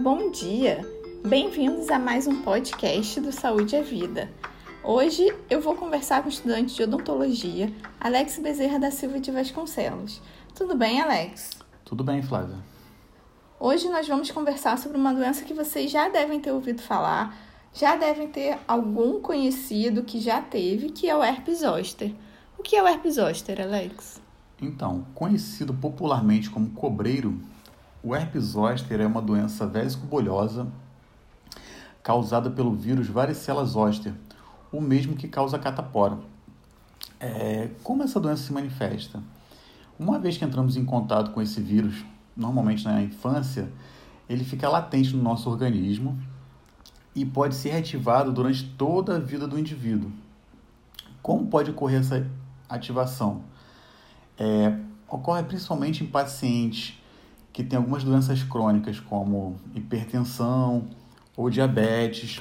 Bom dia! Bem-vindos a mais um podcast do Saúde é Vida. Hoje eu vou conversar com o estudante de odontologia, Alex Bezerra da Silva de Vasconcelos. Tudo bem, Alex? Tudo bem, Flávia. Hoje nós vamos conversar sobre uma doença que vocês já devem ter ouvido falar, já devem ter algum conhecido que já teve, que é o herpes zoster. O que é o herpes zoster, Alex? Então, conhecido popularmente como cobreiro, o herpes zoster é uma doença vésico-bolhosa causada pelo vírus varicela zoster, o mesmo que causa catapora. É, como essa doença se manifesta? Uma vez que entramos em contato com esse vírus, normalmente na infância, ele fica latente no nosso organismo e pode ser reativado durante toda a vida do indivíduo. Como pode ocorrer essa ativação? É, ocorre principalmente em pacientes que têm algumas doenças crônicas, como hipertensão ou diabetes,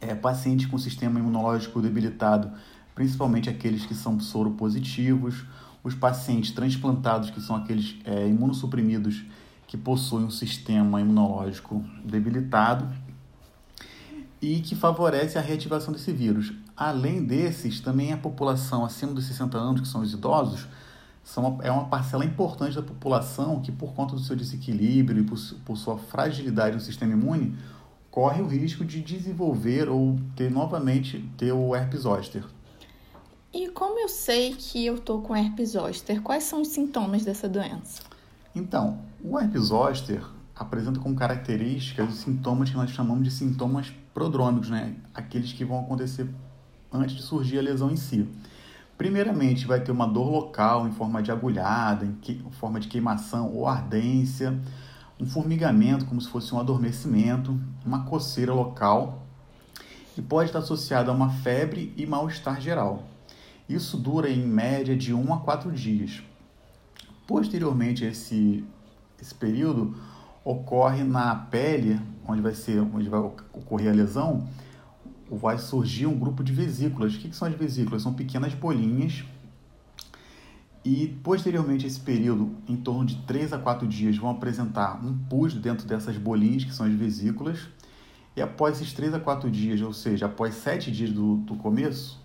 é, pacientes com sistema imunológico debilitado, principalmente aqueles que são soropositivos, os pacientes transplantados, que são aqueles é, imunossuprimidos que possuem um sistema imunológico debilitado e que favorece a reativação desse vírus. Além desses, também a população acima dos 60 anos, que são os idosos, são uma, é uma parcela importante da população que, por conta do seu desequilíbrio e por, por sua fragilidade no sistema imune, corre o risco de desenvolver ou ter novamente ter o herpes zoster. E como eu sei que eu tô com herpes zoster? Quais são os sintomas dessa doença? Então, o herpes zoster apresenta como características os sintomas que nós chamamos de sintomas prodrômicos, né? Aqueles que vão acontecer antes de surgir a lesão em si. Primeiramente, vai ter uma dor local em forma de agulhada, em, que, em forma de queimação ou ardência, um formigamento, como se fosse um adormecimento, uma coceira local e pode estar associado a uma febre e mal-estar geral. Isso dura em média de 1 a 4 dias. Posteriormente a esse, esse período, ocorre na pele, onde vai, ser, onde vai ocorrer a lesão, vai surgir um grupo de vesículas. O que, são as vesículas? São pequenas bolinhas e posteriormente esse período, em torno de 3 a 4 dias, vão apresentar um pus dentro dessas bolinhas, que são as vesículas. E após esses 3 a 4 dias, ou seja, após 7 dias do, do começo,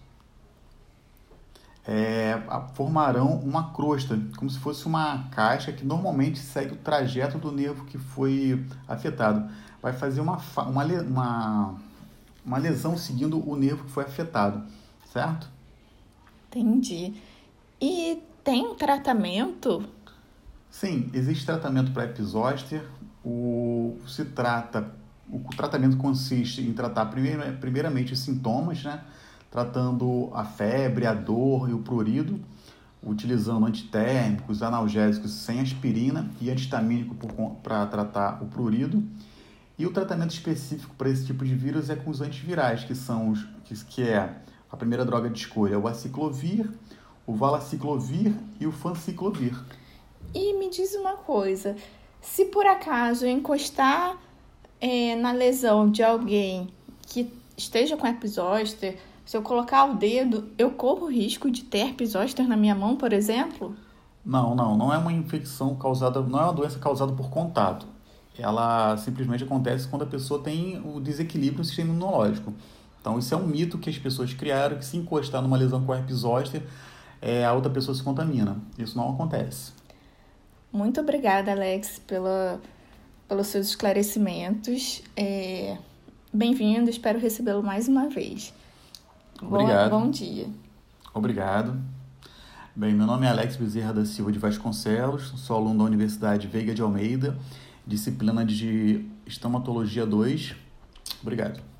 é, formarão uma crosta, como se fosse uma caixa que normalmente segue o trajeto do nervo que foi afetado. Vai fazer uma, uma, uma, uma lesão seguindo o nervo que foi afetado, certo? Entendi. E tem tratamento? Sim, existe tratamento para episóster. O se trata, o tratamento consiste em tratar primeiro, primeiramente os sintomas, né? Tratando a febre, a dor e o prurido, utilizando antitérmicos, analgésicos sem aspirina e antihistamínico para tratar o prurido. E o tratamento específico para esse tipo de vírus é com os antivirais, que são os que, que é a primeira droga de escolha, o aciclovir, o valaciclovir e o fanciclovir. E me diz uma coisa, se por acaso eu encostar é, na lesão de alguém que esteja com herpes zoster, se eu colocar o dedo, eu corro o risco de ter herpes zoster na minha mão, por exemplo? Não, não, não é uma infecção causada, não é uma doença causada por contato. Ela simplesmente acontece quando a pessoa tem o desequilíbrio no sistema imunológico. Então, isso é um mito que as pessoas criaram, que se encostar numa lesão com herpes zoster, é, a outra pessoa se contamina. Isso não acontece. Muito obrigada, Alex, pela, pelos seus esclarecimentos. É, Bem-vindo, espero recebê-lo mais uma vez. Obrigado. Bom, bom dia. Obrigado. Bem, meu nome é Alex Bezerra da Silva de Vasconcelos, sou aluno da Universidade Veiga de Almeida, disciplina de Estomatologia 2. Obrigado.